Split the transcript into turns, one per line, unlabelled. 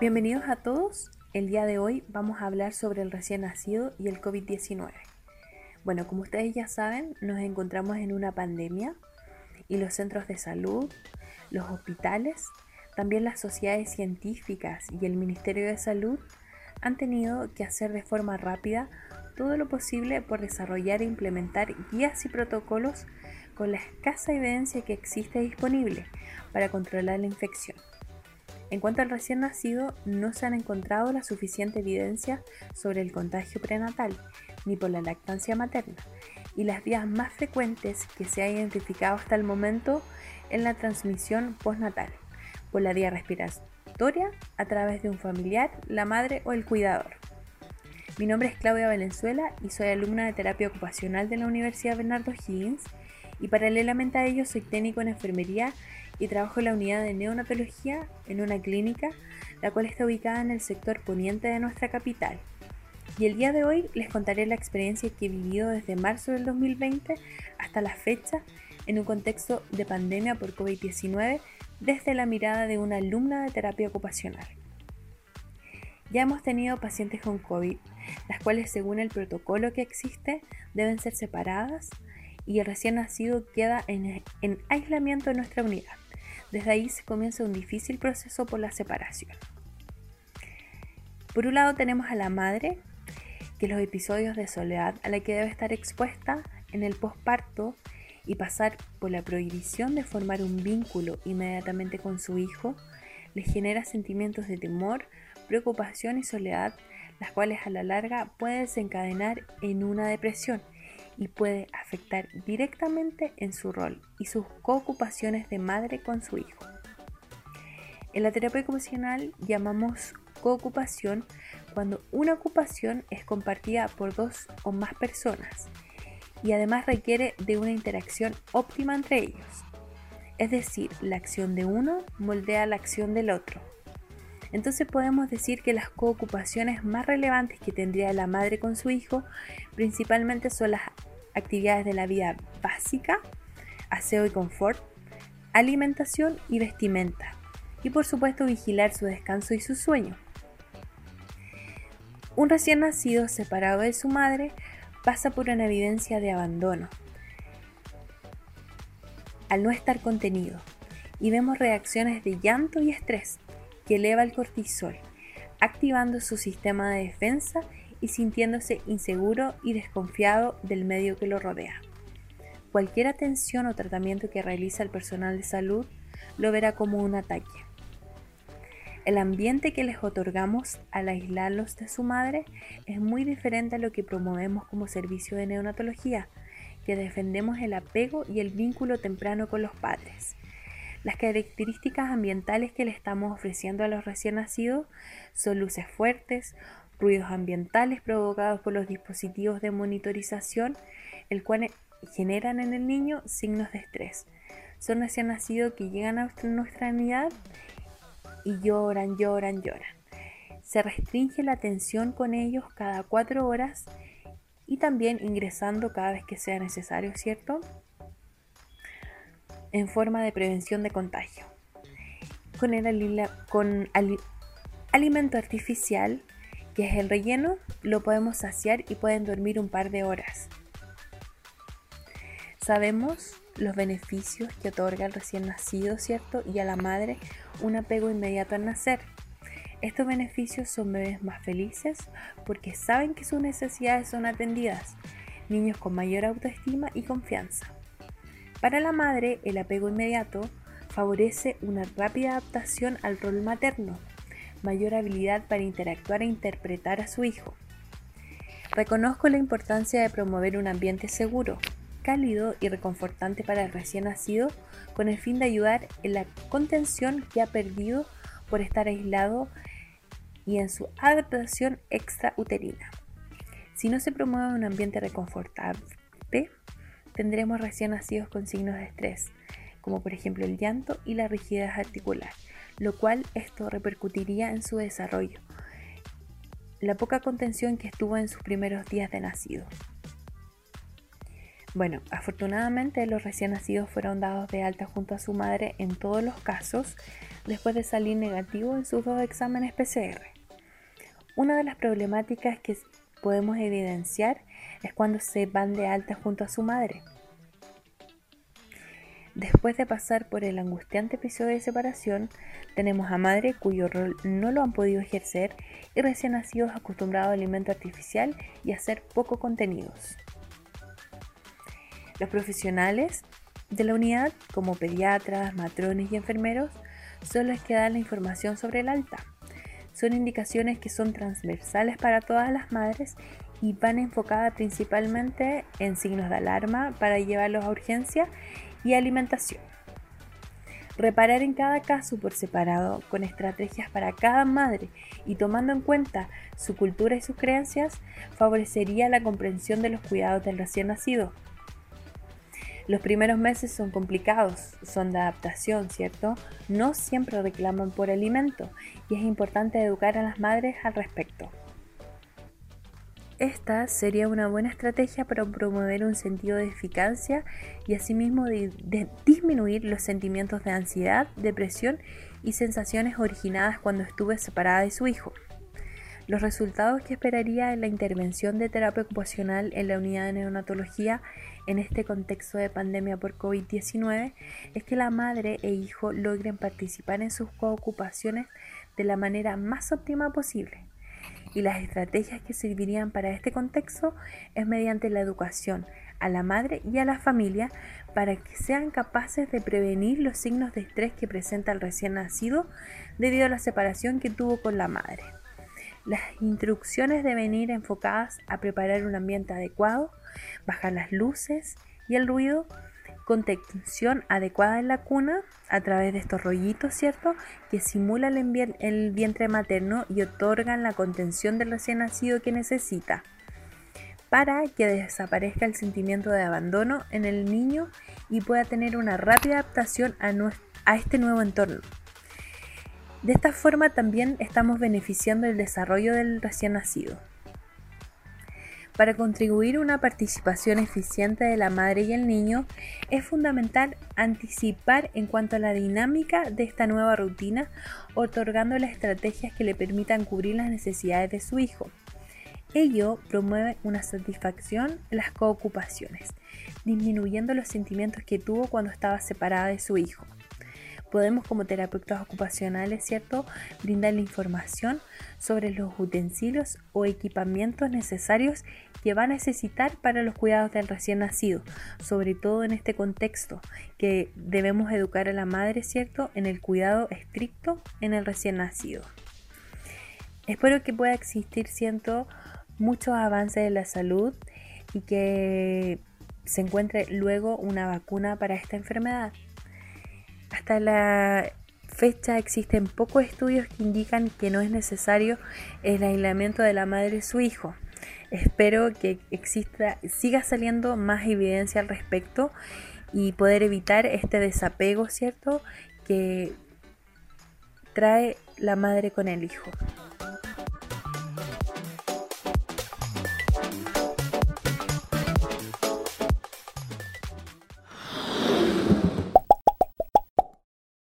Bienvenidos a todos. El día de hoy vamos a hablar sobre el recién nacido y el COVID-19. Bueno, como ustedes ya saben, nos encontramos en una pandemia y los centros de salud, los hospitales, también las sociedades científicas y el Ministerio de Salud han tenido que hacer de forma rápida todo lo posible por desarrollar e implementar guías y protocolos con la escasa evidencia que existe disponible para controlar la infección. En cuanto al recién nacido, no se han encontrado la suficiente evidencia sobre el contagio prenatal ni por la lactancia materna, y las vías más frecuentes que se ha identificado hasta el momento en la transmisión postnatal, por la vía respiratoria a través de un familiar, la madre o el cuidador. Mi nombre es Claudia Valenzuela y soy alumna de terapia ocupacional de la Universidad Bernardo Higgins y paralelamente a ello soy técnico en enfermería y trabajo en la unidad de neonatología en una clínica, la cual está ubicada en el sector poniente de nuestra capital. Y el día de hoy les contaré la experiencia que he vivido desde marzo del 2020 hasta la fecha en un contexto de pandemia por COVID-19 desde la mirada de una alumna de terapia ocupacional. Ya hemos tenido pacientes con COVID, las cuales según el protocolo que existe deben ser separadas y el recién nacido queda en, en aislamiento en nuestra unidad. Desde ahí se comienza un difícil proceso por la separación. Por un lado tenemos a la madre, que los episodios de soledad a la que debe estar expuesta en el posparto y pasar por la prohibición de formar un vínculo inmediatamente con su hijo, le genera sentimientos de temor, preocupación y soledad, las cuales a la larga pueden desencadenar en una depresión y puede afectar directamente en su rol y sus coocupaciones de madre con su hijo. En la terapia ocupacional llamamos coocupación cuando una ocupación es compartida por dos o más personas y además requiere de una interacción óptima entre ellos. Es decir, la acción de uno moldea la acción del otro. Entonces podemos decir que las coocupaciones más relevantes que tendría la madre con su hijo principalmente son las actividades de la vida básica, aseo y confort, alimentación y vestimenta. Y por supuesto vigilar su descanso y su sueño. Un recién nacido separado de su madre pasa por una evidencia de abandono al no estar contenido y vemos reacciones de llanto y estrés que eleva el cortisol, activando su sistema de defensa y sintiéndose inseguro y desconfiado del medio que lo rodea. Cualquier atención o tratamiento que realiza el personal de salud lo verá como un ataque. El ambiente que les otorgamos al aislarlos de su madre es muy diferente a lo que promovemos como servicio de neonatología, que defendemos el apego y el vínculo temprano con los padres. Las características ambientales que le estamos ofreciendo a los recién nacidos son luces fuertes, ruidos ambientales provocados por los dispositivos de monitorización, el cual generan en el niño signos de estrés. Son recién nacidos que llegan a nuestra unidad y lloran, lloran, lloran. Se restringe la atención con ellos cada cuatro horas y también ingresando cada vez que sea necesario, ¿cierto? En forma de prevención de contagio. Con, el, alimento artificial que es el relleno, lo podemos saciar y pueden dormir un par de horas. Sabemos los beneficios que otorga el recién nacido, ¿cierto? Y a la madre un apego inmediato al nacer. Estos beneficios son bebés más felices porque saben que sus necesidades son atendidas, niños con mayor autoestima y confianza. Para la madre, el apego inmediato favorece una rápida adaptación al rol materno, mayor habilidad para interactuar e interpretar a su hijo. Reconozco la importancia de promover un ambiente seguro, cálido y reconfortante para el recién nacido con el fin de ayudar en la contención que ha perdido por estar aislado y en su adaptación extrauterina. Si no se promueve un ambiente reconfortante, tendremos recién nacidos con signos de estrés, como por ejemplo el llanto y la rigidez articular, lo cual esto repercutiría en su desarrollo, la poca contención que estuvo en sus primeros días de nacido. Bueno, afortunadamente los recién nacidos fueron dados de alta junto a su madre en todos los casos, después de salir negativo en sus dos exámenes PCR. Una de las problemáticas que podemos evidenciar es cuando se van de alta junto a su madre. Después de pasar por el angustiante episodio de separación, tenemos a madre cuyo rol no lo han podido ejercer y recién nacidos acostumbrados a alimento artificial y a hacer poco contenidos. Los profesionales de la unidad, como pediatras, matrones y enfermeros, son los que dan la información sobre el alta. Son indicaciones que son transversales para todas las madres y van enfocadas principalmente en signos de alarma para llevarlos a urgencia y alimentación. Reparar en cada caso por separado con estrategias para cada madre y tomando en cuenta su cultura y sus creencias favorecería la comprensión de los cuidados del recién nacido los primeros meses son complicados, son de adaptación, ¿cierto? No siempre reclaman por alimento y es importante educar a las madres al respecto. Esta sería una buena estrategia para promover un sentido de eficacia y asimismo disminuir los sentimientos de ansiedad, depresión y sensaciones originadas cuando estuve separada de su hijo. Los resultados que esperaría en la intervención de terapia ocupacional en la unidad de neonatología en este contexto de pandemia por COVID-19 es que la madre e hijo logren participar en sus coocupaciones de la manera más óptima posible. Y las estrategias que servirían para este contexto es mediante la educación a la madre y a la familia para que sean capaces de prevenir los signos de estrés que presenta el recién nacido debido a la separación que tuvo con la madre. Las instrucciones deben ir enfocadas a preparar un ambiente adecuado, bajar las luces y el ruido, contención adecuada en la cuna a través de estos rollitos, ¿cierto? Que simulan el vientre materno y otorgan la contención del recién nacido que necesita para que desaparezca el sentimiento de abandono en el niño y pueda tener una rápida adaptación a, a este nuevo entorno. De esta forma también estamos beneficiando el desarrollo del recién nacido. Para contribuir a una participación eficiente de la madre y el niño, es fundamental anticipar en cuanto a la dinámica de esta nueva rutina, otorgando las estrategias que le permitan cubrir las necesidades de su hijo. Ello promueve una satisfacción en las coocupaciones, disminuyendo los sentimientos que tuvo cuando estaba separada de su hijo podemos como terapeutas ocupacionales, ¿cierto?, brindarle información sobre los utensilios o equipamientos necesarios que va a necesitar para los cuidados del recién nacido, sobre todo en este contexto que debemos educar a la madre, ¿cierto?, en el cuidado estricto en el recién nacido. Espero que pueda existir, siento, muchos avances en la salud y que se encuentre luego una vacuna para esta enfermedad. Hasta la fecha existen pocos estudios que indican que no es necesario el aislamiento de la madre y su hijo. Espero que exista, siga saliendo más evidencia al respecto y poder evitar este desapego, ¿cierto? Que trae la madre con el hijo.